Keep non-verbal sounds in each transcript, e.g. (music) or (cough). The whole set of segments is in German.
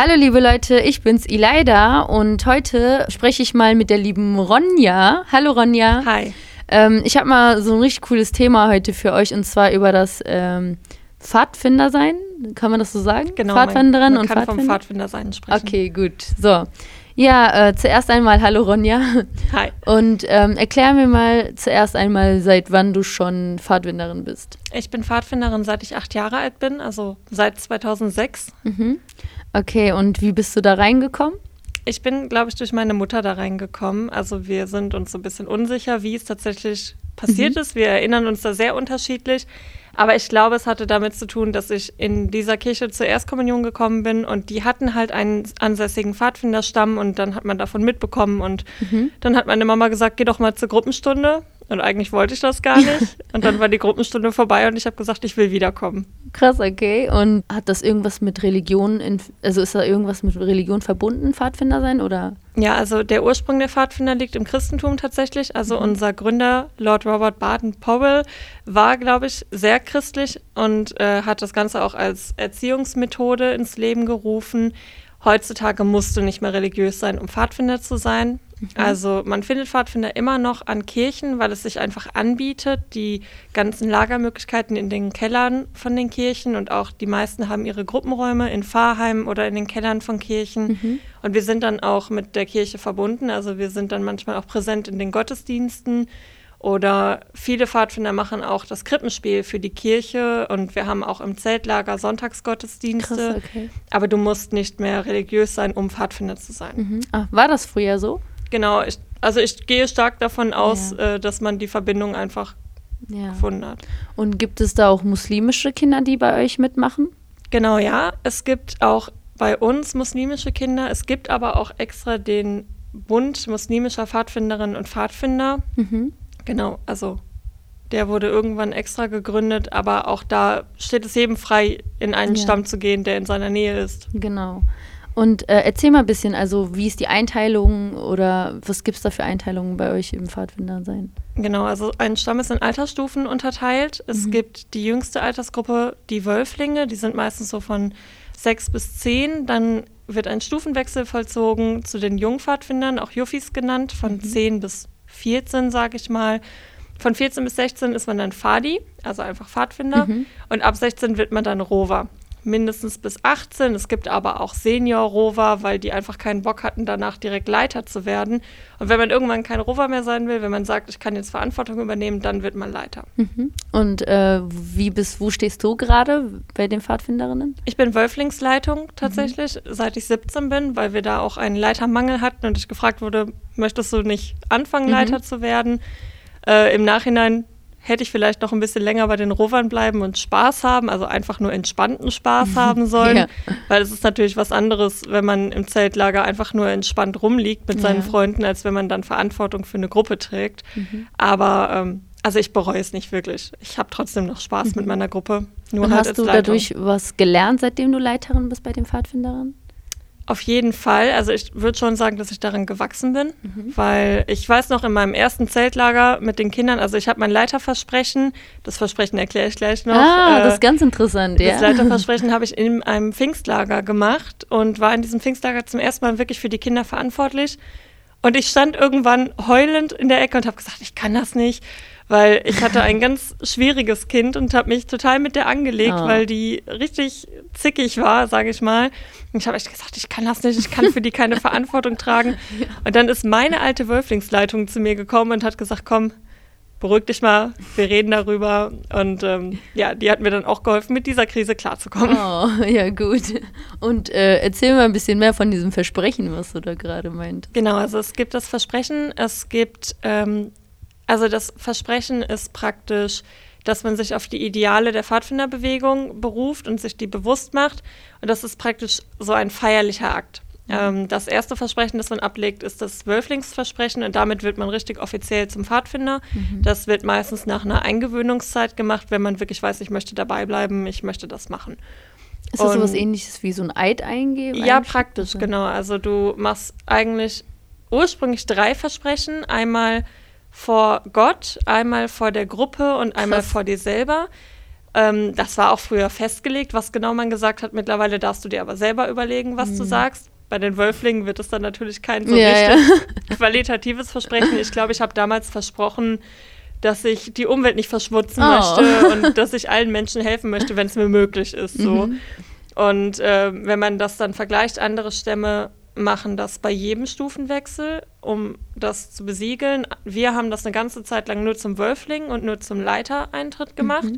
Hallo liebe Leute, ich bin's Ileida und heute spreche ich mal mit der lieben Ronja. Hallo Ronja. Hi. Ähm, ich habe mal so ein richtig cooles Thema heute für euch und zwar über das ähm, Pfadfinder sein. Kann man das so sagen? Genau. Pfadfinderin man, man und kann Pfadfinder. vom Pfadfinder sein sprechen. Okay, gut. So. Ja, äh, zuerst einmal hallo Ronja. Hi. Und ähm, erklär mir mal zuerst einmal, seit wann du schon Pfadfinderin bist. Ich bin Pfadfinderin, seit ich acht Jahre alt bin, also seit 2006. Mhm. Okay, und wie bist du da reingekommen? Ich bin, glaube ich, durch meine Mutter da reingekommen. Also wir sind uns so ein bisschen unsicher, wie es tatsächlich passiert Mhm. ist. Wir erinnern uns da sehr unterschiedlich. Aber ich glaube, es hatte damit zu tun, dass ich in dieser Kirche zur Erstkommunion gekommen bin und die hatten halt einen ansässigen Pfadfinderstamm und dann hat man davon mitbekommen und Mhm. dann hat meine Mama gesagt, geh doch mal zur Gruppenstunde. Und eigentlich wollte ich das gar nicht. (laughs) Und dann war die Gruppenstunde vorbei und ich habe gesagt, ich will wiederkommen. Krass, okay. Und hat das irgendwas mit Religion, in, also ist da irgendwas mit Religion verbunden, Pfadfinder sein oder? Ja, also der Ursprung der Pfadfinder liegt im Christentum tatsächlich. Also unser Gründer, Lord Robert Baden-Powell, war, glaube ich, sehr christlich und äh, hat das Ganze auch als Erziehungsmethode ins Leben gerufen. Heutzutage musst du nicht mehr religiös sein, um Pfadfinder zu sein. Also man findet Pfadfinder immer noch an Kirchen, weil es sich einfach anbietet. Die ganzen Lagermöglichkeiten in den Kellern von den Kirchen und auch die meisten haben ihre Gruppenräume in Pfarrheimen oder in den Kellern von Kirchen. Und wir sind dann auch mit der Kirche verbunden. Also wir sind dann manchmal auch präsent in den Gottesdiensten. Oder viele Pfadfinder machen auch das Krippenspiel für die Kirche und wir haben auch im Zeltlager Sonntagsgottesdienste. Krass, okay. Aber du musst nicht mehr religiös sein, um Pfadfinder zu sein. Mhm. Ah, war das früher so? Genau, ich, also ich gehe stark davon aus, Ja. äh, dass man die Verbindung einfach Ja. gefunden hat. Und gibt es da auch muslimische Kinder, die bei euch mitmachen? Genau, ja. Es gibt auch bei uns muslimische Kinder. Es gibt aber auch extra den Bund muslimischer Pfadfinderinnen und Pfadfinder. Mhm. Genau, also der wurde irgendwann extra gegründet, aber auch da steht es jedem frei, in einen Ja. Stamm zu gehen, der in seiner Nähe ist. Genau. Und äh, erzähl mal ein bisschen, also wie ist die Einteilung oder was gibt es da für Einteilungen bei euch im Pfadfinder sein? Genau, also ein Stamm ist in Altersstufen unterteilt. Es gibt die jüngste Altersgruppe, die Wölflinge, die sind meistens so von sechs bis zehn. Dann wird ein Stufenwechsel vollzogen zu den Jungpfadfindern, auch Juffis genannt, von zehn bis 14, sage ich mal. Von 14 bis 16 ist man dann Fadi, also einfach Pfadfinder. Und ab 16 wird man dann Rover. Mindestens bis 18. Es gibt aber auch Senior-Rover, weil die einfach keinen Bock hatten, danach direkt Leiter zu werden. Und wenn man irgendwann kein Rover mehr sein will, wenn man sagt, ich kann jetzt Verantwortung übernehmen, dann wird man Leiter. Mhm. Und äh, wie bist, wo stehst du gerade bei den Pfadfinderinnen? Ich bin Wölflingsleitung tatsächlich, seit ich 17 bin, weil wir da auch einen Leitermangel hatten und ich gefragt wurde, möchtest du nicht anfangen, Leiter zu werden? Äh, Im Nachhinein hätte ich vielleicht noch ein bisschen länger bei den Rovern bleiben und Spaß haben, also einfach nur entspannten Spaß haben sollen, Ja. weil es ist natürlich was anderes, wenn man im Zeltlager einfach nur entspannt rumliegt mit seinen Ja. Freunden, als wenn man dann Verantwortung für eine Gruppe trägt. Aber ähm, also ich bereue es nicht wirklich. Ich habe trotzdem noch Spaß mit meiner Gruppe. Nur Und halt hast du Leitung. dadurch was gelernt, seitdem du Leiterin bist bei den Pfadfinderinnen? Auf jeden Fall. Also ich würde schon sagen, dass ich daran gewachsen bin, weil ich weiß noch in meinem ersten Zeltlager mit den Kindern, also ich habe mein Leiterversprechen, das Versprechen erkläre ich gleich noch. ah, äh, das ist ganz interessant, ja. das Leiterversprechen habe ich in einem Pfingstlager gemacht und war in diesem Pfingstlager zum ersten Mal wirklich für die Kinder verantwortlich. Und ich stand irgendwann heulend in der Ecke und habe gesagt, ich kann das nicht, weil ich hatte ein ganz schwieriges Kind und habe mich total mit der angelegt, Oh. weil die richtig zickig war, sage ich mal. Und ich habe echt gesagt, ich kann das nicht, ich kann für die keine Verantwortung tragen. (laughs) Und dann ist meine alte Wölflingsleitung zu mir gekommen und hat gesagt, komm, beruhig dich mal, wir reden darüber. Und ähm, ja, die hat mir dann auch geholfen, mit dieser Krise klarzukommen. Oh, ja, gut. Und äh, erzähl mal ein bisschen mehr von diesem Versprechen, was du da gerade meint. Genau, also es gibt das Versprechen, es gibt, ähm, also das Versprechen ist praktisch, dass man sich auf die Ideale der Pfadfinderbewegung beruft und sich die bewusst macht. Und das ist praktisch so ein feierlicher Akt. Ähm, das erste Versprechen, das man ablegt, ist das Wölflingsversprechen und damit wird man richtig offiziell zum Pfadfinder. Das wird meistens nach einer Eingewöhnungszeit gemacht, wenn man wirklich weiß, ich möchte dabei bleiben, ich möchte das machen. Ist das so was ähnliches wie so ein Eid eingeben? Ja, praktisch, Also- genau. Also du machst eigentlich ursprünglich drei Versprechen. Einmal vor Gott, einmal vor der Gruppe und einmal Krass. vor dir selber. Ähm, das war auch früher festgelegt, was genau man gesagt hat. Mittlerweile darfst du dir aber selber überlegen, was du sagst. Bei den Wölflingen wird es dann natürlich kein so Ja, richtig (laughs) qualitatives Versprechen. Ich glaube, ich habe damals versprochen, dass ich die Umwelt nicht verschmutzen Oh. möchte und dass ich allen Menschen helfen möchte, wenn es mir möglich ist. So. Und äh, wenn man das dann vergleicht, andere Stämme machen das bei jedem Stufenwechsel, um das zu besiegeln. Wir haben das eine ganze Zeit lang nur zum Wölfling und nur zum Leitereintritt gemacht.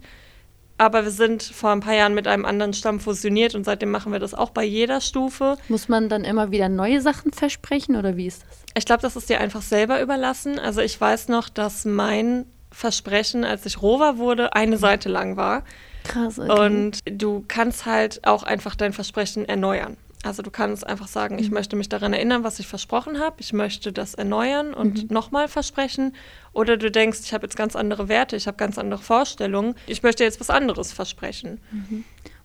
Aber wir sind vor ein paar Jahren mit einem anderen Stamm fusioniert und seitdem machen wir das auch bei jeder Stufe. Muss man dann immer wieder neue Sachen versprechen oder wie ist das? Ich glaube, das ist dir einfach selber überlassen. Also ich weiß noch, dass mein Versprechen, als ich Rover wurde, eine Seite lang war. Krass. Okay. Und du kannst halt auch einfach dein Versprechen erneuern. Also du kannst einfach sagen, ich möchte mich daran erinnern, was ich versprochen habe. Ich möchte das erneuern und nochmal versprechen. Oder du denkst, ich habe jetzt ganz andere Werte, ich habe ganz andere Vorstellungen. Ich möchte jetzt was anderes versprechen.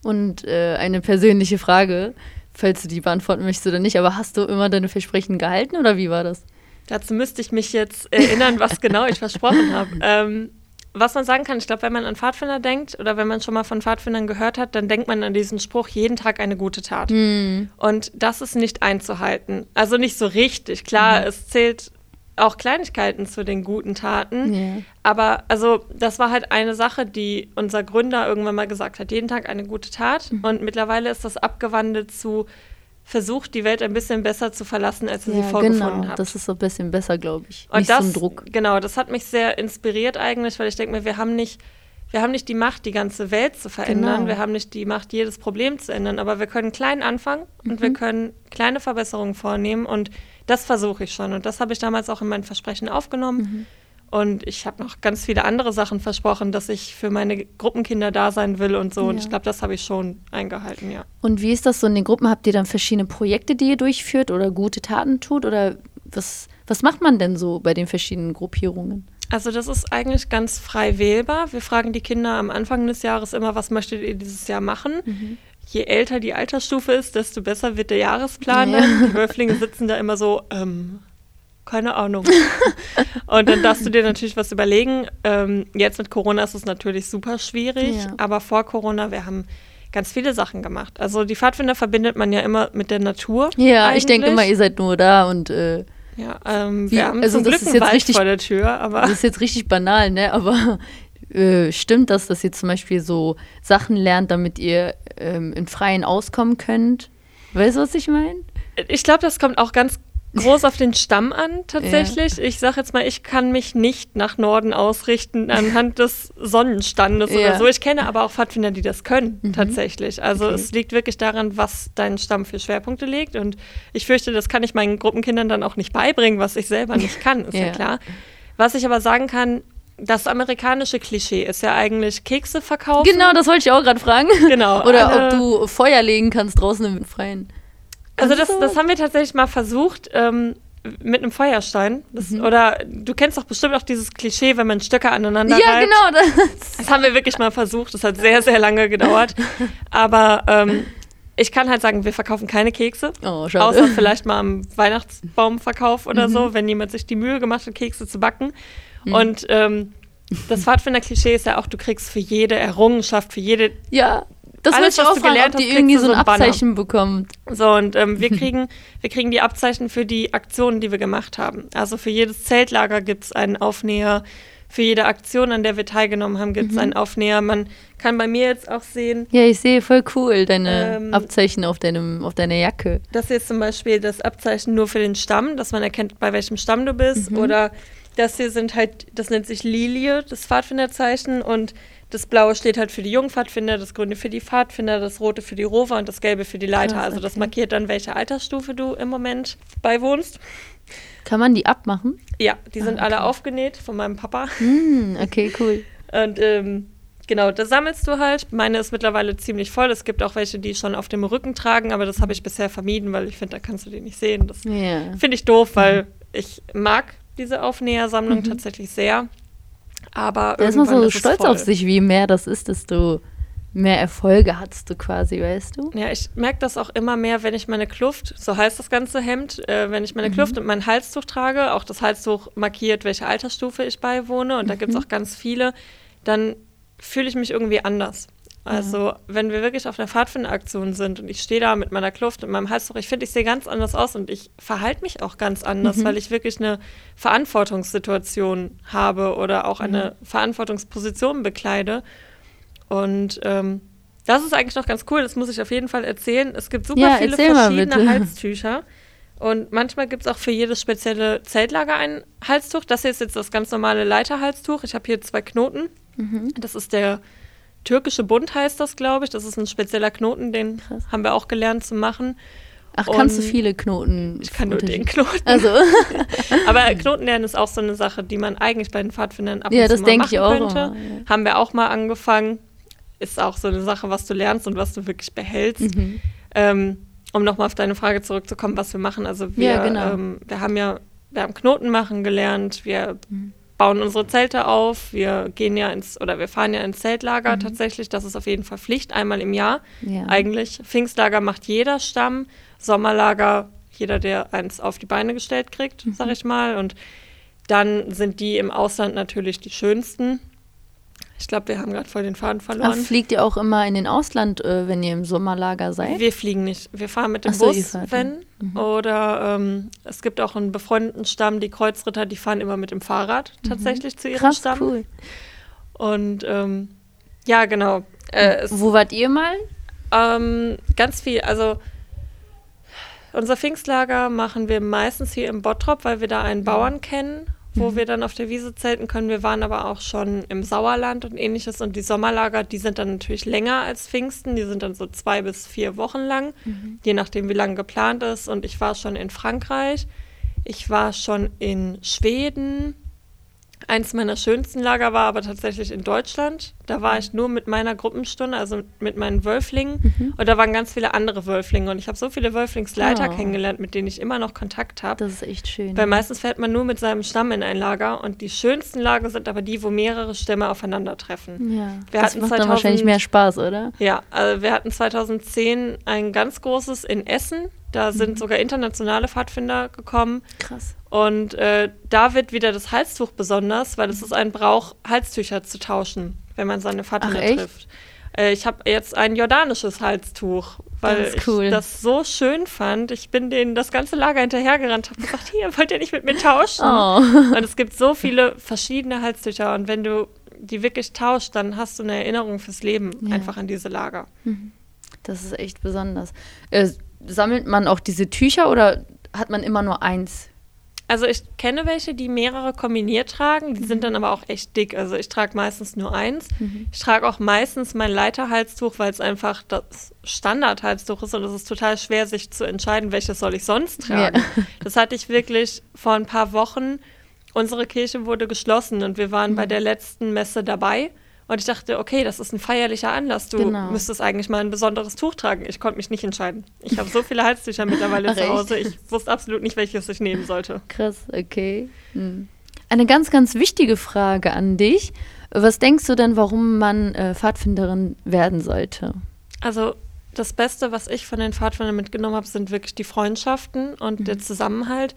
Und äh, eine persönliche Frage, falls du die beantworten möchtest oder nicht, aber hast du immer deine Versprechen gehalten oder wie war das? Dazu müsste ich mich jetzt erinnern, was genau ich versprochen habe. (laughs) Ähm, was man sagen kann, ich glaube, wenn man an Pfadfinder denkt oder wenn man schon mal von Pfadfindern gehört hat, dann denkt man an diesen Spruch, jeden Tag eine gute Tat. Und das ist nicht einzuhalten. Also nicht so richtig. Klar, es zählt auch Kleinigkeiten zu den guten Taten. Ja. Aber also das war halt eine Sache, die unser Gründer irgendwann mal gesagt hat, jeden Tag eine gute Tat. Und mittlerweile ist das abgewandelt zu versucht, die Welt ein bisschen besser zu verlassen, als ihr sie Ja, vorgefunden genau. habt. Das ist so ein bisschen besser, glaube ich. Und nicht das, so Druck. Genau, das hat mich sehr inspiriert eigentlich, weil ich denke mir, wir haben nicht, wir haben nicht die Macht, die ganze Welt zu verändern. Genau. Wir haben nicht die Macht, jedes Problem zu ändern, aber wir können klein anfangen und wir können kleine Verbesserungen vornehmen und das versuche ich schon. Und das habe ich damals auch in mein Versprechen aufgenommen. Und ich habe noch ganz viele andere Sachen versprochen, dass ich für meine Gruppenkinder da sein will und so. Und Ja. ich glaube, das habe ich schon eingehalten, ja. Und wie ist das so in den Gruppen? Habt ihr dann verschiedene Projekte, die ihr durchführt oder gute Taten tut? Oder was, was macht man denn so bei den verschiedenen Gruppierungen? Also das ist eigentlich ganz frei wählbar. Wir fragen die Kinder am Anfang des Jahres immer, was möchtet ihr dieses Jahr machen? Je älter die Altersstufe ist, desto besser wird der Jahresplan. Ja. Die Wölflinge sitzen da immer so, ähm, keine Ahnung. (laughs) Und dann darfst du dir natürlich was überlegen. Ähm, jetzt mit Corona ist es natürlich super schwierig, Ja. aber vor Corona, wir haben ganz viele Sachen gemacht. Also die Pfadfinder verbindet man ja immer mit der Natur. Ja, ich denke eigentlich. immer, ihr seid nur da und äh, Ja, ähm, Wie- wir haben also zum das Glück ist jetzt Wald richtig- vor der Tür, aber das ist jetzt richtig banal, ne? Aber (laughs) äh, stimmt das, dass ihr zum Beispiel so Sachen lernt, damit ihr ähm, im Freien auskommen könnt? Weißt du, was ich meine? Ich glaube, das kommt auch ganz groß auf den Stamm an, tatsächlich. Ich sage jetzt mal, ich kann mich nicht nach Norden ausrichten anhand des Sonnenstandes Ja. oder so. Ich kenne aber auch Pfadfinder, die das können, tatsächlich. Also Okay. es liegt wirklich daran, was dein Stamm für Schwerpunkte legt. Und ich fürchte, das kann ich meinen Gruppenkindern dann auch nicht beibringen, was ich selber nicht kann, ist ja, Ja. klar. Was ich aber sagen kann, das amerikanische Klischee ist ja eigentlich Kekse verkaufen. Genau, das wollte ich auch gerade fragen. Genau, Oder alle- ob du Feuer legen kannst draußen im Freien. Also das, das haben wir tatsächlich mal versucht ähm, mit einem Feuerstein. Das, Mhm. Oder du kennst doch bestimmt auch dieses Klischee, wenn man Stöcke aneinander Ja, reibt. genau. Das. Das haben wir wirklich mal versucht. Das hat sehr, sehr lange gedauert. (laughs) Aber ähm, ich kann halt sagen, wir verkaufen keine Kekse. Oh, schade. Außer vielleicht mal am Weihnachtsbaumverkauf oder so, wenn jemand sich die Mühe gemacht hat, Kekse zu backen. Und ähm, das Pfadfinder-Klischee ist ja auch, du kriegst für jede Errungenschaft, für jede Ja, das Alles, was auch du fragen, gelernt ob die hast, irgendwie so ein Banner. Abzeichen bekommt. So, und ähm, wir, (laughs) kriegen, wir kriegen die Abzeichen für die Aktionen, die wir gemacht haben. Also für jedes Zeltlager gibt es einen Aufnäher. Für jede Aktion, an der wir teilgenommen haben, gibt es einen Aufnäher. Man kann bei mir jetzt auch sehen, Ja, ich sehe voll cool deine Ähm, Abzeichen auf, deinem, auf deiner Jacke. das hier ist zum Beispiel das Abzeichen nur für den Stamm, dass man erkennt, bei welchem Stamm du bist. Oder das hier sind halt, das nennt sich Lilie, das Pfadfinderzeichen. Und das Blaue steht halt für die Jungpfadfinder, das Grüne für die Pfadfinder, das Rote für die Rover und das Gelbe für die Leiter. Krass, also das okay. markiert dann, welche Altersstufe du im Moment beiwohnst. Kann man die abmachen? Ja, die sind alle aufgenäht von meinem Papa. Hm, okay, cool. Und ähm, genau, da sammelst du halt. Meine ist mittlerweile ziemlich voll. Es gibt auch welche, die schon auf dem Rücken tragen, aber das habe ich bisher vermieden, weil ich finde, da kannst du die nicht sehen. Das Ja. finde ich doof, weil ich mag diese Aufnähersammlung tatsächlich sehr. Aber Da ist man so stolz auf sich, wie mehr das ist, desto mehr Erfolge hattest du quasi, weißt du? Ja, ich merke das auch immer mehr, wenn ich meine Kluft, so heißt das ganze Hemd, äh, wenn ich meine Kluft und mein Halstuch trage, auch das Halstuch markiert, welche Altersstufe ich beiwohne, und da gibt es auch ganz viele, dann fühle ich mich irgendwie anders. Also, wenn wir wirklich auf einer Pfadfinderaktion sind und ich stehe da mit meiner Kluft und meinem Halstuch, ich finde, ich sehe ganz anders aus und ich verhalte mich auch ganz anders, mhm. weil ich wirklich eine Verantwortungssituation habe oder auch eine mhm. Verantwortungsposition bekleide. Und ähm, das ist eigentlich noch ganz cool, das muss ich auf jeden Fall erzählen. Es gibt super ja, viele verschiedene Halstücher. Und manchmal gibt es auch für jedes spezielle Zeltlager ein Halstuch. Das hier ist jetzt das ganz normale Leiterhalstuch. Ich habe hier zwei Knoten. Mhm. Das ist der türkische Bund heißt das, glaube ich. Das ist ein spezieller Knoten, den Krass. haben wir auch gelernt zu machen. Ach, kannst du viele Knoten? Ich kann nur den Knoten. Also. (laughs) Aber Knotenlernen ist auch so eine Sache, die man eigentlich bei den Pfadfindern ab und ja, zu mal machen könnte. Immer, ja. Haben wir auch mal angefangen. Ist auch so eine Sache, was du lernst und was du wirklich behältst. Mhm. Ähm, um nochmal auf deine Frage zurückzukommen, was wir machen. Also wir, ja, genau. ähm, wir haben ja, wir haben Knoten machen gelernt, wir mhm bauen unsere Zelte auf. Wir gehen ja ins oder wir fahren ja ins Zeltlager mhm. tatsächlich. Das ist auf jeden Fall Pflicht, einmal im Jahr. Ja. Eigentlich. Pfingstlager macht jeder Stamm, Sommerlager jeder, der eins auf die Beine gestellt kriegt, mhm. sag ich mal. Und dann sind die im Ausland natürlich die schönsten. Ich glaube, wir haben gerade voll den Faden verloren. Ach, fliegt ihr auch immer in den Ausland, äh, wenn ihr im Sommerlager seid? Wir fliegen nicht. Wir fahren mit dem so, Bus, wenn. Mhm. Oder ähm, es gibt auch einen befreundeten Stamm, die Kreuzritter, die fahren immer mit dem Fahrrad mhm. tatsächlich mhm. zu ihrem Krass, Stamm. cool. Und ähm, ja, genau. Äh, Wo wart ihr mal? Ähm, ganz viel. Also unser Pfingstlager machen wir meistens hier im Bottrop, weil wir da einen mhm. Bauern kennen wo mhm. wir dann auf der Wiese zelten können. Wir waren aber auch schon im Sauerland und ähnliches. Und die Sommerlager, die sind dann natürlich länger als Pfingsten. Die sind dann so zwei bis vier Wochen lang, mhm. je nachdem, wie lange geplant ist. Und ich war schon in Frankreich. Ich war schon in Schweden, Eins meiner schönsten Lager war aber tatsächlich in Deutschland. Da war ich nur mit meiner Gruppenstunde, also mit meinen Wölflingen. Mhm. Und da waren ganz viele andere Wölflinge. Und ich habe so viele Wölflingsleiter oh. kennengelernt, mit denen ich immer noch Kontakt habe. Das ist echt schön. Weil meistens fährt man nur mit seinem Stamm in ein Lager. Und die schönsten Lager sind aber die, wo mehrere Stämme aufeinandertreffen. Ja, wir das macht 2000, dann wahrscheinlich mehr Spaß, oder? Ja, also wir hatten 2010 ein ganz großes in Essen. Da sind mhm. sogar internationale Pfadfinder gekommen. Krass. Und äh, da wird wieder das Halstuch besonders, weil es ist ein Brauch, Halstücher zu tauschen, wenn man seine Pfadfinder Ach, trifft. Äh, ich habe jetzt ein jordanisches Halstuch, weil das cool. ich das so schön fand. Ich bin denen das ganze Lager hinterhergerannt, habe gesagt, hier, wollt ihr nicht mit mir tauschen? Oh. Und es gibt so viele verschiedene Halstücher und wenn du die wirklich tauscht, dann hast du eine Erinnerung fürs Leben ja. einfach an diese Lager. Mhm. Das ist echt besonders. Äh, sammelt man auch diese Tücher oder hat man immer nur eins? Also ich kenne welche, die mehrere kombiniert tragen, die mhm. sind dann aber auch echt dick. Also ich trage meistens nur eins. Mhm. Ich trage auch meistens mein Leiterhalstuch, weil es einfach das Standardhalstuch ist und es ist total schwer, sich zu entscheiden, welches soll ich sonst tragen. Ja. (laughs) Das hatte ich wirklich vor ein paar Wochen. Unsere Kirche wurde geschlossen und wir waren mhm. bei der letzten Messe dabei. Und ich dachte, okay, das ist ein feierlicher Anlass. Du genau. müsstest eigentlich mal ein besonderes Tuch tragen. Ich konnte mich nicht entscheiden. Ich habe so viele Halstücher mittlerweile Ach, (laughs) zu Hause. Ich wusste absolut nicht, welches ich nehmen sollte. Krass, okay. Hm. Eine ganz, ganz wichtige Frage an dich. Was denkst du denn, warum man äh, Pfadfinderin werden sollte? Also das Beste, was ich von den Pfadfindern mitgenommen habe, sind wirklich die Freundschaften und mhm. der Zusammenhalt.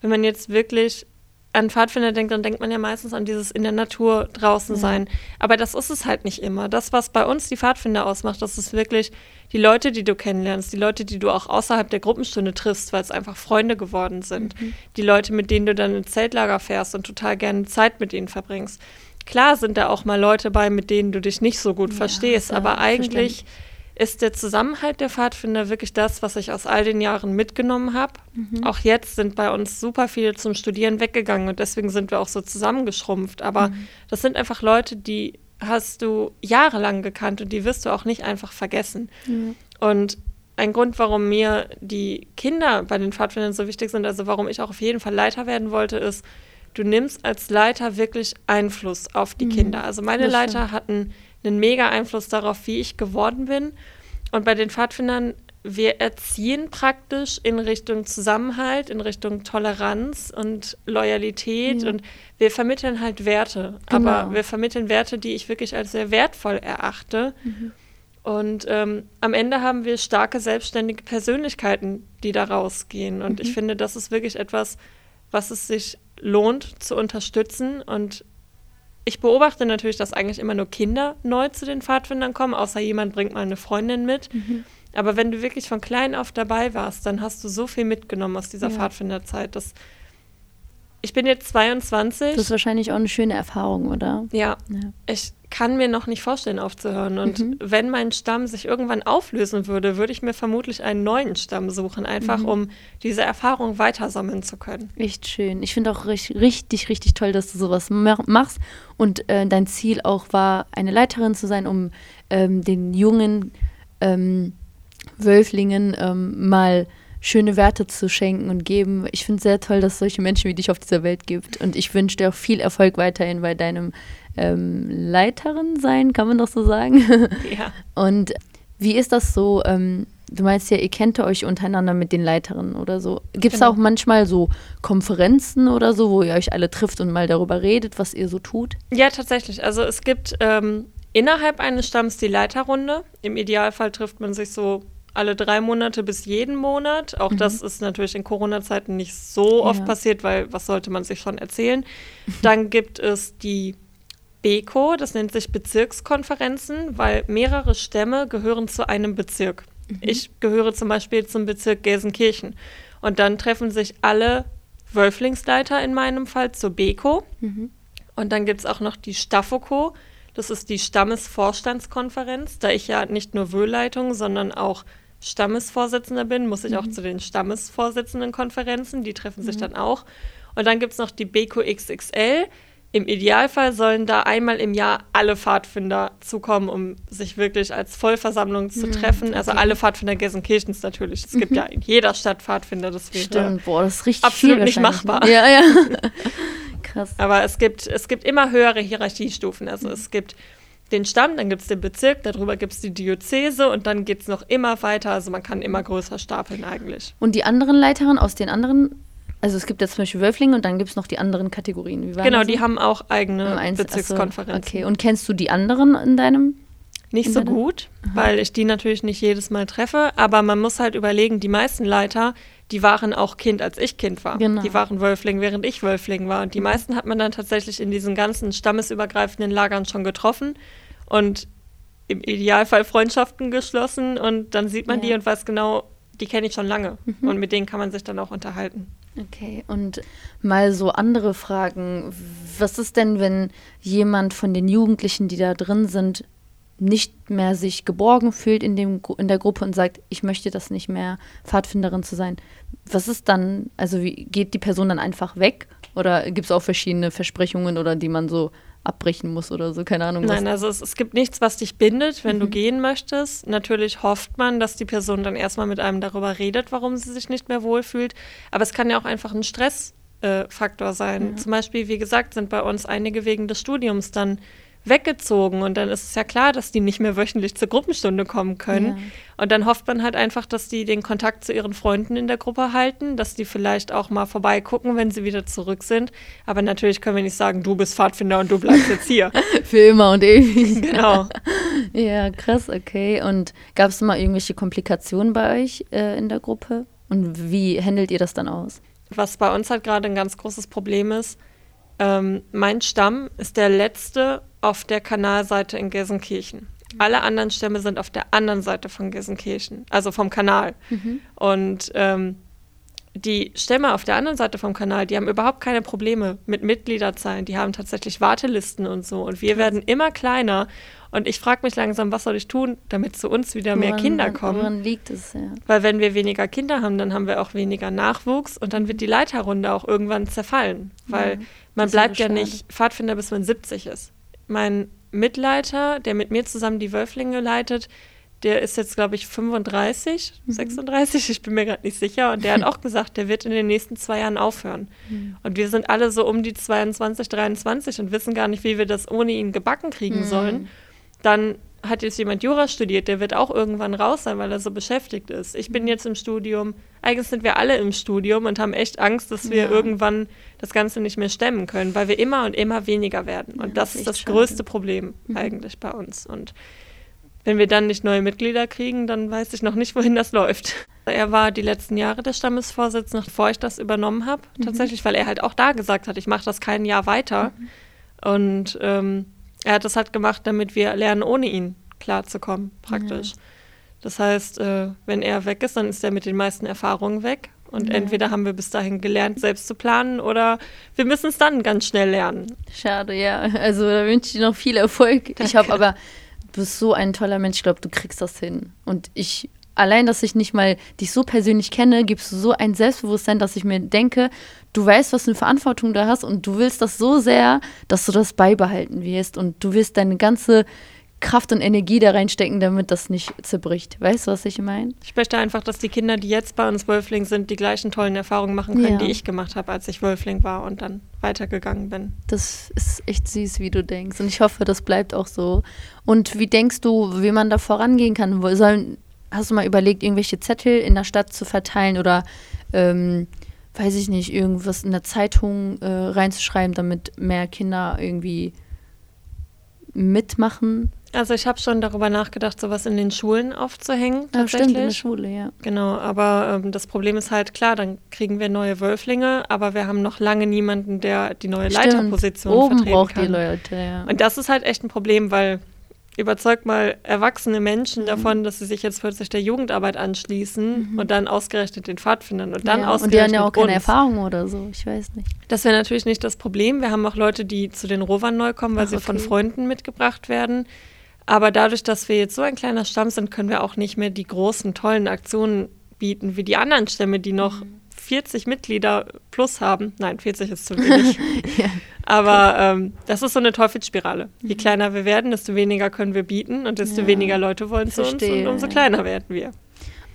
Wenn man jetzt wirklich an Pfadfinder denkt, dann denkt man ja meistens an dieses in der Natur draußen ja. sein. Aber das ist es halt nicht immer. Das, was bei uns die Pfadfinder ausmacht, das ist wirklich die Leute, die du kennenlernst, die Leute, die du auch außerhalb der Gruppenstunde triffst, weil es einfach Freunde geworden sind. Mhm. Die Leute, mit denen du dann ins Zeltlager fährst und total gerne Zeit mit ihnen verbringst. Klar sind da auch mal Leute bei, mit denen du dich nicht so gut ja, verstehst, aber eigentlich ist der Zusammenhalt der Pfadfinder wirklich das, was ich aus all den Jahren mitgenommen habe. Mhm. Auch jetzt sind bei uns super viele zum Studieren weggegangen und deswegen sind wir auch so zusammengeschrumpft. Aber mhm. das sind einfach Leute, die hast du jahrelang gekannt und die wirst du auch nicht einfach vergessen. Mhm. Und ein Grund, warum mir die Kinder bei den Pfadfindern so wichtig sind, also warum ich auch auf jeden Fall Leiter werden wollte, ist, du nimmst als Leiter wirklich Einfluss auf die mhm. Kinder. Also meine Leiter hatten einen mega Einfluss darauf, wie ich geworden bin. Und bei den Pfadfindern, wir erziehen praktisch in Richtung Zusammenhalt, in Richtung Toleranz und Loyalität ja. und wir vermitteln halt Werte. Genau. Aber wir vermitteln Werte, die ich wirklich als sehr wertvoll erachte. Mhm. Und ähm, am Ende haben wir starke, selbstständige Persönlichkeiten, die da rausgehen. Und mhm. ich finde, das ist wirklich etwas, was es sich lohnt zu unterstützen. Und ich beobachte natürlich, dass eigentlich immer nur Kinder neu zu den Pfadfindern kommen, außer jemand bringt mal eine Freundin mit. Mhm. Aber wenn du wirklich von klein auf dabei warst, dann hast du so viel mitgenommen aus dieser ja. Pfadfinderzeit. Das, ich bin jetzt 22. Das ist wahrscheinlich auch eine schöne Erfahrung, oder? Ja. ja. Ich kann mir noch nicht vorstellen, aufzuhören. Und mhm. wenn mein Stamm sich irgendwann auflösen würde, würde ich mir vermutlich einen neuen Stamm suchen, einfach mhm. um diese Erfahrung weitersammeln zu können. Echt schön. Ich finde auch richtig, richtig, toll, dass du sowas machst. Und äh, dein Ziel auch war, eine Leiterin zu sein, um ähm, den jungen ähm, Wölflingen ähm, mal schöne Werte zu schenken und geben. Ich finde es sehr toll, dass es solche Menschen wie dich auf dieser Welt gibt. Und ich wünsche dir auch viel Erfolg weiterhin bei deinem ähm, Leiterin sein, kann man doch so sagen. (laughs) Ja. Und wie ist das so? Ähm, du meinst ja, ihr kennt euch untereinander mit den Leiterinnen oder so. Gibt es genau. auch manchmal so Konferenzen oder so, wo ihr euch alle trifft und mal darüber redet, was ihr so tut? Ja, tatsächlich. Also es gibt ähm, innerhalb eines Stamms die Leiterrunde. Im Idealfall trifft man sich so alle drei Monate bis jeden Monat. Auch mhm. das ist natürlich in Corona-Zeiten nicht so oft ja. passiert, weil was sollte man sich schon erzählen. (laughs) Dann gibt es die BECO, das nennt sich Bezirkskonferenzen, weil mehrere Stämme gehören zu einem Bezirk. Mhm. Ich gehöre zum Beispiel zum Bezirk Gelsenkirchen. Und dann treffen sich alle Wölflingsleiter in meinem Fall zur BECO. Mhm. Und dann gibt es auch noch die Staffoco, das ist die Stammesvorstandskonferenz. Da ich ja nicht nur Wöhlleitung, sondern auch Stammesvorsitzender bin, muss ich mhm. auch zu den Stammesvorsitzendenkonferenzen. Die treffen sich mhm. dann auch. Und dann gibt es noch die BECO XXL. Im Idealfall sollen da einmal im Jahr alle Pfadfinder zukommen, um sich wirklich als Vollversammlung zu mhm, treffen. Also alle Pfadfinder Gelsenkirchens natürlich. Es gibt mhm. ja in jeder Stadt Pfadfinder, das wäre Stimmt, boah, das ist richtig absolut nicht machbar. Ja, ja. (laughs) Krass. Aber es gibt, es gibt immer höhere Hierarchiestufen. Also mhm. es gibt den Stamm, dann gibt es den Bezirk, darüber gibt es die Diözese und dann geht es noch immer weiter. Also man kann immer größer stapeln eigentlich. Und die anderen Leiterinnen aus den anderen also es gibt jetzt zum Beispiel Wölflinge und dann gibt es noch die anderen Kategorien. genau, die haben auch eigene Bezirkskonferenzen. Okay, und kennst du die anderen in deinem? Nicht in so deinem? gut, Aha. weil ich die natürlich nicht jedes Mal treffe, aber man muss halt überlegen, die meisten Leiter, die waren auch Kind, als ich Kind war. Genau. Die waren Wölfling, während ich Wölfling war. Und die meisten hat man dann tatsächlich in diesen ganzen stammesübergreifenden Lagern schon getroffen und im Idealfall Freundschaften geschlossen und dann sieht man ja. die und weiß genau, die kenne ich schon lange. Mhm. Und mit denen kann man sich dann auch unterhalten. Okay, und mal so andere Fragen. Was ist denn, wenn jemand von den Jugendlichen, die da drin sind, nicht mehr sich geborgen fühlt in, dem, in der Gruppe und sagt, ich möchte das nicht mehr, Pfadfinderin zu sein? Was ist dann, also wie, geht die Person dann einfach weg? Oder gibt es auch verschiedene Versprechungen oder die man so abbrechen muss oder so, keine Ahnung. Nein, also es, es, gibt nichts, was dich bindet, wenn mhm. du gehen möchtest. Natürlich hofft man, dass die Person dann erstmal mit einem darüber redet, warum sie sich nicht mehr wohlfühlt. Aber es kann ja auch einfach ein Stressfaktor äh, sein. Ja. Zum Beispiel, wie gesagt, sind bei uns einige wegen des Studiums dann weggezogen und dann ist es ja klar, dass die nicht mehr wöchentlich zur Gruppenstunde kommen können. Ja. Und dann hofft man halt einfach, dass die den Kontakt zu ihren Freunden in der Gruppe halten, dass die vielleicht auch mal vorbeigucken, wenn sie wieder zurück sind. Aber natürlich können wir nicht sagen, du bist Pfadfinder und du bleibst jetzt hier. (laughs) Für immer und ewig. Genau. (laughs) ja, krass, okay. Und gab es mal irgendwelche Komplikationen bei euch äh, in der Gruppe? Und wie handelt ihr das dann aus? Was bei uns halt gerade ein ganz großes Problem ist, ähm, mein Stamm ist der letzte auf der Kanalseite in Gelsenkirchen. Alle anderen Stämme sind auf der anderen Seite von Gelsenkirchen, also vom Kanal. Mhm. Und ähm, die Stämme auf der anderen Seite vom Kanal, die haben überhaupt keine Probleme mit Mitgliederzahlen. Die haben tatsächlich Wartelisten und so. Und wir werden immer kleiner. Und ich frage mich langsam, was soll ich tun, damit zu uns wieder woran, mehr Kinder kommen? Woran liegt es, ja. Weil wenn wir weniger Kinder haben, dann haben wir auch weniger Nachwuchs und dann wird die Leiterrunde auch irgendwann zerfallen. Weil ja, man bleibt ja nicht Pfadfinder, bis man 70 ist mein Mitleiter, der mit mir zusammen die Wölflinge leitet, der ist jetzt, glaube ich, 35, mhm. 36, ich bin mir gerade nicht sicher. Und der hat auch gesagt, der wird in den nächsten zwei Jahren aufhören. Mhm. Und wir sind alle so um die 22, 23 und wissen gar nicht, wie wir das ohne ihn gebacken kriegen mhm. sollen. Dann hat jetzt jemand Jura studiert, der wird auch irgendwann raus sein, weil er so beschäftigt ist. Ich bin mhm. jetzt im Studium. Eigentlich sind wir alle im Studium und haben echt Angst, dass wir ja. irgendwann das Ganze nicht mehr stemmen können, weil wir immer und immer weniger werden. Und ja, das, das ist das schade. größte Problem mhm. eigentlich bei uns. Und wenn wir dann nicht neue Mitglieder kriegen, dann weiß ich noch nicht, wohin das läuft. Er war die letzten Jahre der Stammesvorsitzende, bevor ich das übernommen habe, mhm. tatsächlich, weil er halt auch da gesagt hat, ich mache das kein Jahr weiter. Mhm. Und ähm, er hat das halt gemacht, damit wir lernen, ohne ihn klarzukommen, praktisch. Ja. Das heißt, äh, wenn er weg ist, dann ist er mit den meisten Erfahrungen weg. Und ja. entweder haben wir bis dahin gelernt, selbst zu planen, oder wir müssen es dann ganz schnell lernen. Schade, ja. Also da wünsche ich dir noch viel Erfolg. Danke. Ich habe aber, du bist so ein toller Mensch, ich glaube, du kriegst das hin. Und ich, allein, dass ich nicht mal dich so persönlich kenne, gibst du so ein Selbstbewusstsein, dass ich mir denke, du weißt, was für eine Verantwortung du hast und du willst das so sehr, dass du das beibehalten wirst und du wirst deine ganze Kraft und Energie da reinstecken, damit das nicht zerbricht. Weißt du, was ich meine? Ich möchte einfach, dass die Kinder, die jetzt bei uns Wölfling sind, die gleichen tollen Erfahrungen machen können, ja. die ich gemacht habe, als ich Wölfling war und dann weitergegangen bin. Das ist echt süß, wie du denkst. Und ich hoffe, das bleibt auch so. Und wie denkst du, wie man da vorangehen kann? Sollen, hast du mal überlegt, irgendwelche Zettel in der Stadt zu verteilen oder ähm, weiß ich nicht, irgendwas in der Zeitung äh, reinzuschreiben, damit mehr Kinder irgendwie mitmachen? Also ich habe schon darüber nachgedacht, sowas in den Schulen aufzuhängen. Ja, stimmt, in der Schule, ja. Genau, aber ähm, das Problem ist halt, klar, dann kriegen wir neue Wölflinge, aber wir haben noch lange niemanden, der die neue stimmt. Leiterposition Oben vertreten braucht kann. die Leute, ja. Und das ist halt echt ein Problem, weil überzeugt mal erwachsene Menschen mhm. davon, dass sie sich jetzt plötzlich der Jugendarbeit anschließen mhm. und dann ausgerechnet den Pfadfindern und dann ja, ausgerechnet Und die haben ja auch keine Erfahrung oder so, ich weiß nicht. Das wäre natürlich nicht das Problem. Wir haben auch Leute, die zu den Rovern neu kommen, weil Ach, sie okay. von Freunden mitgebracht werden. Aber dadurch, dass wir jetzt so ein kleiner Stamm sind, können wir auch nicht mehr die großen, tollen Aktionen bieten wie die anderen Stämme, die noch mhm. 40 Mitglieder plus haben. Nein, 40 ist zu wenig. (laughs) ja. Aber ähm, das ist so eine Teufelsspirale. Je mhm. kleiner wir werden, desto weniger können wir bieten und desto ja. weniger Leute wollen zu uns und umso kleiner werden wir.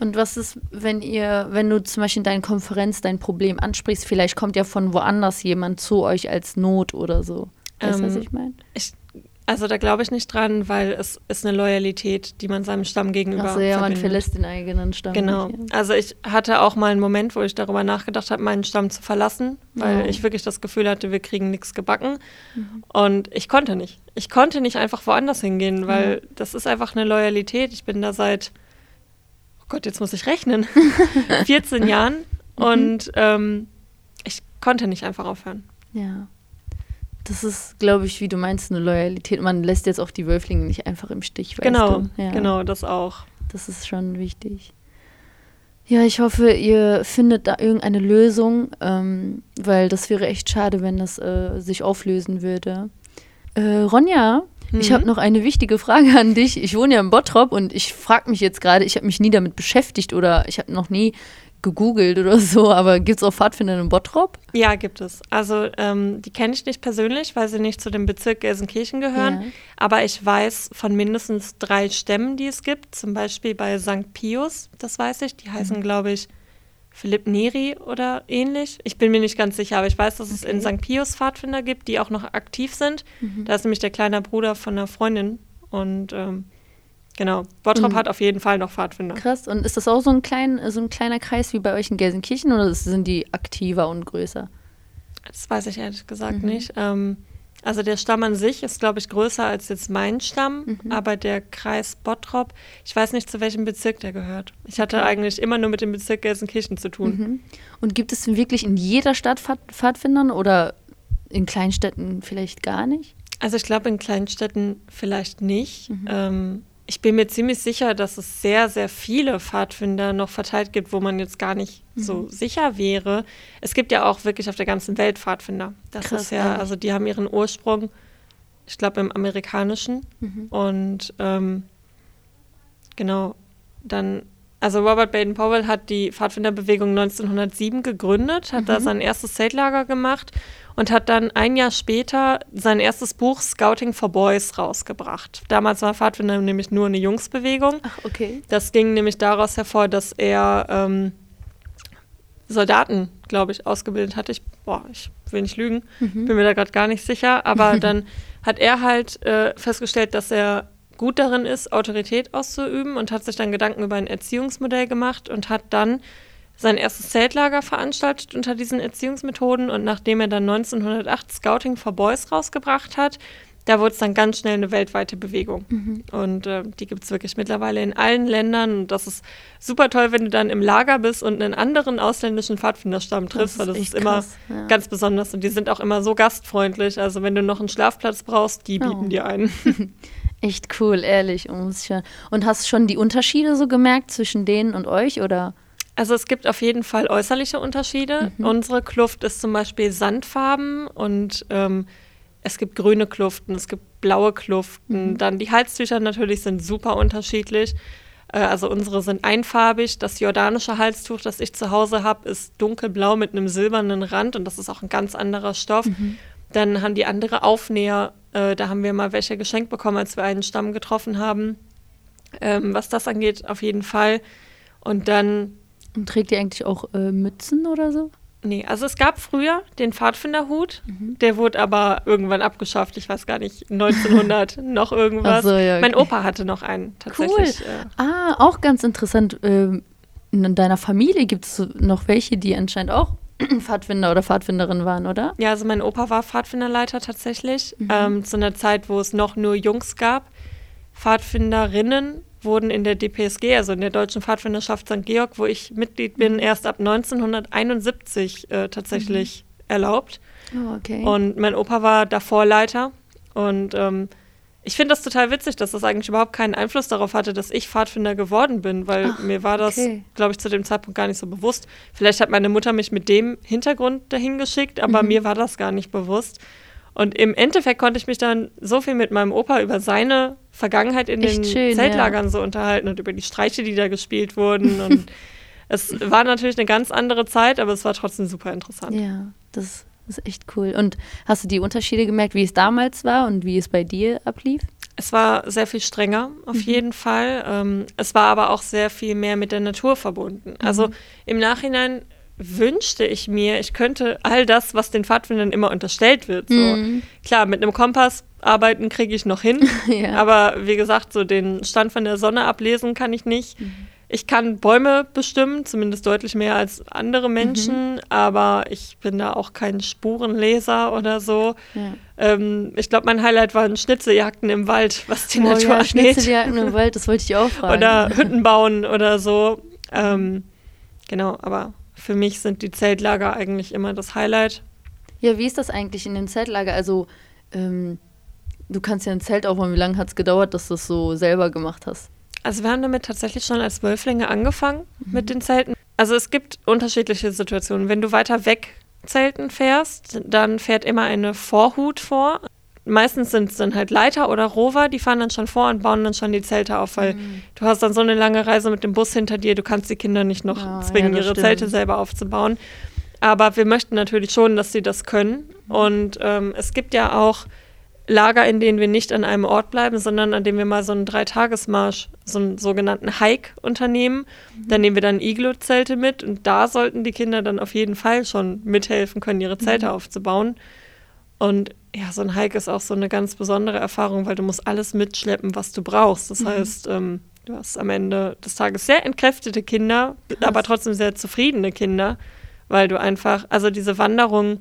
Und was ist, wenn ihr, wenn du zum Beispiel in deiner Konferenz dein Problem ansprichst, vielleicht kommt ja von woanders jemand zu euch als Not oder so. Weißt du, ähm, was ich meine? Also da glaube ich nicht dran, weil es ist eine Loyalität, die man seinem Stamm gegenüber Ach so, ja, verbindet. man verlässt den eigenen Stamm. Genau. Nicht, ja. Also ich hatte auch mal einen Moment, wo ich darüber nachgedacht habe, meinen Stamm zu verlassen, weil ja. ich wirklich das Gefühl hatte, wir kriegen nichts gebacken. Mhm. Und ich konnte nicht. Ich konnte nicht einfach woanders hingehen, weil mhm. das ist einfach eine Loyalität. Ich bin da seit, oh Gott, jetzt muss ich rechnen, (laughs) 14 Jahren mhm. und ähm, ich konnte nicht einfach aufhören. Ja. Das ist, glaube ich, wie du meinst, eine Loyalität. Man lässt jetzt auch die Wölflinge nicht einfach im Stich. Genau, ja. genau, das auch. Das ist schon wichtig. Ja, ich hoffe, ihr findet da irgendeine Lösung, ähm, weil das wäre echt schade, wenn das äh, sich auflösen würde. Äh, Ronja, mhm. ich habe noch eine wichtige Frage an dich. Ich wohne ja in Bottrop und ich frage mich jetzt gerade, ich habe mich nie damit beschäftigt oder ich habe noch nie gegoogelt oder so, aber gibt es auch Pfadfinder in Bottrop? Ja, gibt es. Also ähm, die kenne ich nicht persönlich, weil sie nicht zu dem Bezirk Gelsenkirchen gehören. Ja. Aber ich weiß von mindestens drei Stämmen, die es gibt. Zum Beispiel bei St. Pius, das weiß ich. Die heißen, mhm. glaube ich, Philipp Neri oder ähnlich. Ich bin mir nicht ganz sicher, aber ich weiß, dass okay. es in St. Pius Pfadfinder gibt, die auch noch aktiv sind. Mhm. Da ist nämlich der kleine Bruder von einer Freundin. Und ähm, Genau. Bottrop mhm. hat auf jeden Fall noch Pfadfinder. Krass. Und ist das auch so ein, klein, so ein kleiner Kreis wie bei euch in Gelsenkirchen oder sind die aktiver und größer? Das weiß ich ehrlich gesagt mhm. nicht. Ähm, also der Stamm an sich ist, glaube ich, größer als jetzt mein Stamm, mhm. aber der Kreis Bottrop, ich weiß nicht, zu welchem Bezirk der gehört. Ich hatte okay. eigentlich immer nur mit dem Bezirk Gelsenkirchen zu tun. Mhm. Und gibt es wirklich in jeder Stadt Pfad Pfadfindern oder in Kleinstädten vielleicht gar nicht? Also ich glaube in Kleinstädten vielleicht nicht. Mhm. Ähm, ich bin mir ziemlich sicher, dass es sehr, sehr viele Pfadfinder noch verteilt gibt, wo man jetzt gar nicht mhm. so sicher wäre. Es gibt ja auch wirklich auf der ganzen Welt Pfadfinder. Das Krass, ist ja, also die haben ihren Ursprung, ich glaube, im amerikanischen. Mhm. Und ähm, genau, dann, also Robert Baden-Powell hat die Pfadfinderbewegung 1907 gegründet, hat mhm. da sein erstes Zeltlager gemacht und hat dann ein Jahr später sein erstes Buch Scouting for Boys rausgebracht. Damals war Pfadfinder nämlich nur eine Jungsbewegung. Ach, okay. Das ging nämlich daraus hervor, dass er ähm, Soldaten, glaube ich, ausgebildet hatte. Ich, boah, ich will nicht lügen, mhm. bin mir da gerade gar nicht sicher, aber (laughs) dann hat er halt äh, festgestellt, dass er gut darin ist, Autorität auszuüben und hat sich dann Gedanken über ein Erziehungsmodell gemacht und hat dann sein erstes Zeltlager veranstaltet unter diesen Erziehungsmethoden. Und nachdem er dann 1908 Scouting for Boys rausgebracht hat, da wurde es dann ganz schnell eine weltweite Bewegung. Mhm. Und äh, die gibt es wirklich mittlerweile in allen Ländern. Und das ist super toll, wenn du dann im Lager bist und einen anderen ausländischen Pfadfinderstamm triffst, weil das ist immer ja. ganz besonders. Und die sind auch immer so gastfreundlich. Also wenn du noch einen Schlafplatz brauchst, die bieten oh. dir einen. Echt cool, ehrlich. Und hast schon die Unterschiede so gemerkt zwischen denen und euch oder? Also es gibt auf jeden Fall äußerliche Unterschiede. Mhm. Unsere Kluft ist zum Beispiel sandfarben und ähm, es gibt grüne Kluften, es gibt blaue Kluften. Mhm. Dann die Halstücher natürlich sind super unterschiedlich. Äh, also unsere sind einfarbig. Das jordanische Halstuch, das ich zu Hause habe, ist dunkelblau mit einem silbernen Rand und das ist auch ein ganz anderer Stoff. Mhm. Dann haben die andere Aufnäher. Äh, da haben wir mal welche geschenkt bekommen, als wir einen Stamm getroffen haben. Ähm, was das angeht, auf jeden Fall. Und dann. Und trägt ihr eigentlich auch äh, Mützen oder so? Nee, also es gab früher den Pfadfinderhut, mhm. der wurde aber irgendwann abgeschafft. Ich weiß gar nicht, 1900 (laughs) noch irgendwas. So, ja, okay. Mein Opa hatte noch einen tatsächlich. Cool. Äh. Ah, auch ganz interessant. Ähm, in deiner Familie gibt es noch welche, die anscheinend auch (clears throat) Pfadfinder oder Pfadfinderin waren, oder? Ja, also mein Opa war Pfadfinderleiter tatsächlich. Mhm. Ähm, zu einer Zeit, wo es noch nur Jungs gab. Pfadfinderinnen wurden in der DPSG, also in der Deutschen Pfadfinderschaft St. Georg, wo ich Mitglied bin, mhm. erst ab 1971 äh, tatsächlich mhm. erlaubt. Oh, okay. Und mein Opa war davor Leiter. Und ähm, ich finde das total witzig, dass das eigentlich überhaupt keinen Einfluss darauf hatte, dass ich Pfadfinder geworden bin, weil Ach, mir war das, okay. glaube ich, zu dem Zeitpunkt gar nicht so bewusst. Vielleicht hat meine Mutter mich mit dem Hintergrund dahin geschickt, aber mhm. mir war das gar nicht bewusst. Und im Endeffekt konnte ich mich dann so viel mit meinem Opa über seine Vergangenheit in Echt den schön, Zeltlagern ja. so unterhalten und über die Streiche, die da gespielt wurden. (laughs) Und es war natürlich eine ganz andere Zeit, aber es war trotzdem super interessant. Ja, das ist echt cool. Und hast du die Unterschiede gemerkt, wie es damals war und wie es bei dir ablief? Es war sehr viel strenger, auf mhm. jeden Fall. Ähm, es war aber auch sehr viel mehr mit der Natur verbunden. Also mhm. im Nachhinein wünschte ich mir, ich könnte all das, was den Pfadfindern immer unterstellt wird. So. Mhm. Klar, mit einem Kompass arbeiten kriege ich noch hin, (laughs) ja. aber wie gesagt, so den Stand von der Sonne ablesen kann ich nicht. Mhm. Ich kann Bäume bestimmen, zumindest deutlich mehr als andere Menschen, mhm. aber ich bin da auch kein Spurenleser oder so. Ja. Ähm, ich glaube, mein Highlight waren Schnitzeljagden im Wald, was die oh, Natur ja, angeht. Schnitzeljagden im Wald, das wollte ich auch (laughs) fragen. Oder Hütten bauen oder so. Ähm, genau, aber für mich sind die Zeltlager eigentlich immer das Highlight. Ja, wie ist das eigentlich in den Zeltlager? Also, ähm, du kannst ja ein Zelt aufbauen. Wie lange hat es gedauert, dass du das so selber gemacht hast? Also, wir haben damit tatsächlich schon als Wölflinge angefangen mhm. mit den Zelten. Also, es gibt unterschiedliche Situationen. Wenn du weiter weg Zelten fährst, dann fährt immer eine Vorhut vor meistens sind es dann halt Leiter oder Rover, die fahren dann schon vor und bauen dann schon die Zelte auf, weil mhm. du hast dann so eine lange Reise mit dem Bus hinter dir, du kannst die Kinder nicht noch ja, zwingen, ja, ihre stimmt. Zelte selber aufzubauen. Aber wir möchten natürlich schon, dass sie das können. Mhm. Und ähm, es gibt ja auch Lager, in denen wir nicht an einem Ort bleiben, sondern an dem wir mal so einen Dreitagesmarsch, so einen sogenannten Hike unternehmen. Mhm. Da nehmen wir dann Iglo-Zelte mit und da sollten die Kinder dann auf jeden Fall schon mithelfen können, ihre Zelte mhm. aufzubauen. Und ja, so ein Hike ist auch so eine ganz besondere Erfahrung, weil du musst alles mitschleppen, was du brauchst. Das mhm. heißt, ähm, du hast am Ende des Tages sehr entkräftete Kinder, Krass. aber trotzdem sehr zufriedene Kinder, weil du einfach, also diese Wanderung,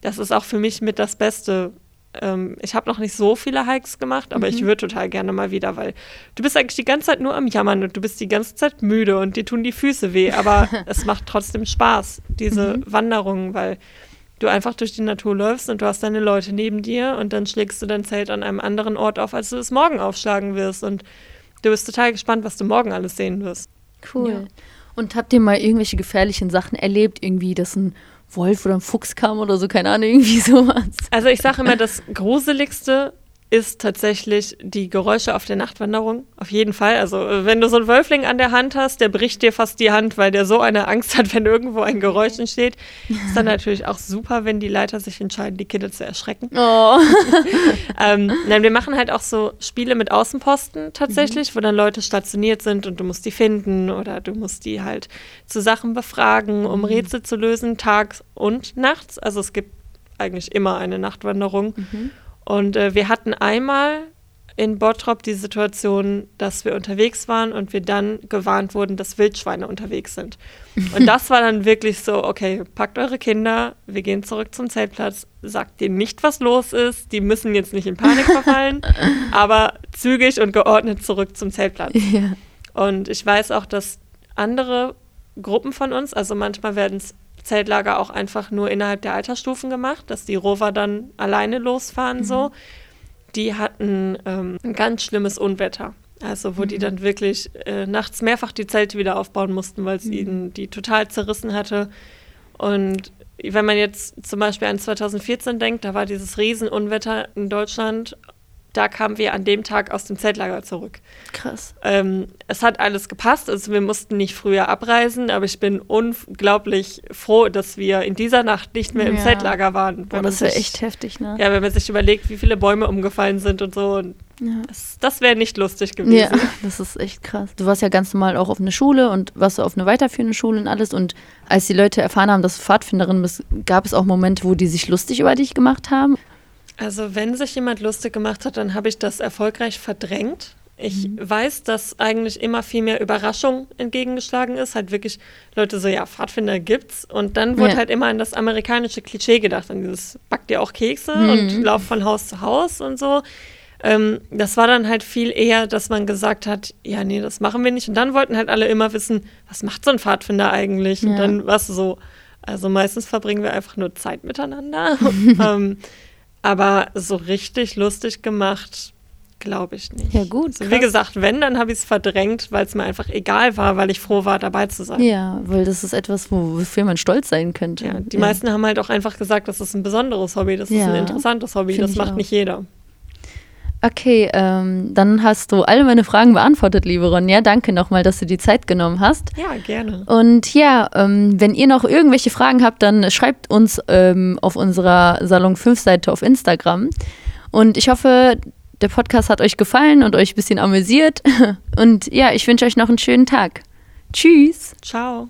das ist auch für mich mit das Beste. Ähm, ich habe noch nicht so viele Hikes gemacht, aber mhm. ich würde total gerne mal wieder, weil du bist eigentlich die ganze Zeit nur am Jammern und du bist die ganze Zeit müde und dir tun die Füße weh, aber (laughs) es macht trotzdem Spaß, diese mhm. Wanderungen, weil du einfach durch die Natur läufst und du hast deine Leute neben dir und dann schlägst du dein Zelt an einem anderen Ort auf, als du es morgen aufschlagen wirst. Und du bist total gespannt, was du morgen alles sehen wirst. Cool. Ja. Und habt ihr mal irgendwelche gefährlichen Sachen erlebt? Irgendwie, dass ein Wolf oder ein Fuchs kam oder so, keine Ahnung, (laughs) irgendwie sowas? Also ich sage immer, das Gruseligste ist tatsächlich die Geräusche auf der Nachtwanderung. Auf jeden Fall. Also, wenn du so einen Wölfling an der Hand hast, der bricht dir fast die Hand, weil der so eine Angst hat, wenn irgendwo ein Geräusch entsteht. Ist dann natürlich auch super, wenn die Leiter sich entscheiden, die Kinder zu erschrecken. Oh. (laughs) ähm, nein, wir machen halt auch so Spiele mit Außenposten tatsächlich, mhm. wo dann Leute stationiert sind und du musst die finden oder du musst die halt zu Sachen befragen, um mhm. Rätsel zu lösen, tags und nachts. Also, es gibt eigentlich immer eine Nachtwanderung. Mhm. Und äh, wir hatten einmal in Bottrop die Situation, dass wir unterwegs waren und wir dann gewarnt wurden, dass Wildschweine unterwegs sind. Und (laughs) das war dann wirklich so, okay, packt eure Kinder, wir gehen zurück zum Zeltplatz, sagt denen nicht, was los ist, die müssen jetzt nicht in Panik verfallen, (laughs) aber zügig und geordnet zurück zum Zeltplatz. Ja. Und ich weiß auch, dass andere Gruppen von uns, also manchmal werden Zeltlager auch einfach nur innerhalb der Altersstufen gemacht, dass die Rover dann alleine losfahren mhm. so. Die hatten ähm, ein ganz schlimmes Unwetter. Also wo mhm. die dann wirklich äh, nachts mehrfach die Zelte wieder aufbauen mussten, weil es mhm. ihnen die total zerrissen hatte. Und wenn man jetzt zum Beispiel an 2014 denkt, da war dieses Riesenunwetter in Deutschland da kamen wir an dem Tag aus dem Zeltlager zurück. Krass. Ähm, es hat alles gepasst, also wir mussten nicht früher abreisen, aber ich bin unglaublich froh, dass wir in dieser Nacht nicht mehr im Zeltlager waren. Boah, das wäre echt heftig, ne? Ja, wenn man sich überlegt, wie viele Bäume umgefallen sind und so. Und ja. Das, das wäre nicht lustig gewesen. Ja, (laughs) das ist echt krass. Du warst ja ganz normal auch auf eine Schule und warst auf eine weiterführende Schule und alles. Und als die Leute erfahren haben, dass du Pfadfinderin bist, gab es auch Momente, wo die sich lustig über dich gemacht haben? Also wenn sich jemand lustig gemacht hat, dann habe ich das erfolgreich verdrängt. Ich mhm. weiß, dass eigentlich immer viel mehr Überraschung entgegengeschlagen ist. Halt wirklich Leute so, ja, Pfadfinder gibt's. Und dann wurde ja. halt immer an das amerikanische Klischee gedacht, an dieses backt ihr auch Kekse mhm. und lauft von Haus zu Haus und so. Ähm, das war dann halt viel eher, dass man gesagt hat, ja, nee, das machen wir nicht. Und dann wollten halt alle immer wissen, was macht so ein Pfadfinder eigentlich? Ja. Und dann war es so, also meistens verbringen wir einfach nur Zeit miteinander. (laughs) ähm, aber so richtig lustig gemacht, glaube ich nicht. Ja, gut. Also, wie gesagt, wenn, dann habe ich es verdrängt, weil es mir einfach egal war, weil ich froh war, dabei zu sein. Ja, weil das ist etwas, wofür man stolz sein könnte. Ja, die ja. meisten haben halt auch einfach gesagt, das ist ein besonderes Hobby, das ist ein interessantes Hobby, Find das macht auch. nicht jeder. Okay, ähm, dann hast du alle meine Fragen beantwortet, liebe Ronja. Danke nochmal, dass du die Zeit genommen hast. Ja, gerne. Und ja, ähm, wenn ihr noch irgendwelche Fragen habt, dann schreibt uns ähm, auf unserer Salon 5 Seite auf Instagram. Und ich hoffe, der Podcast hat euch gefallen und euch ein bisschen amüsiert. (laughs) Und ja, ich wünsche euch noch einen schönen Tag. Tschüss. Ciao.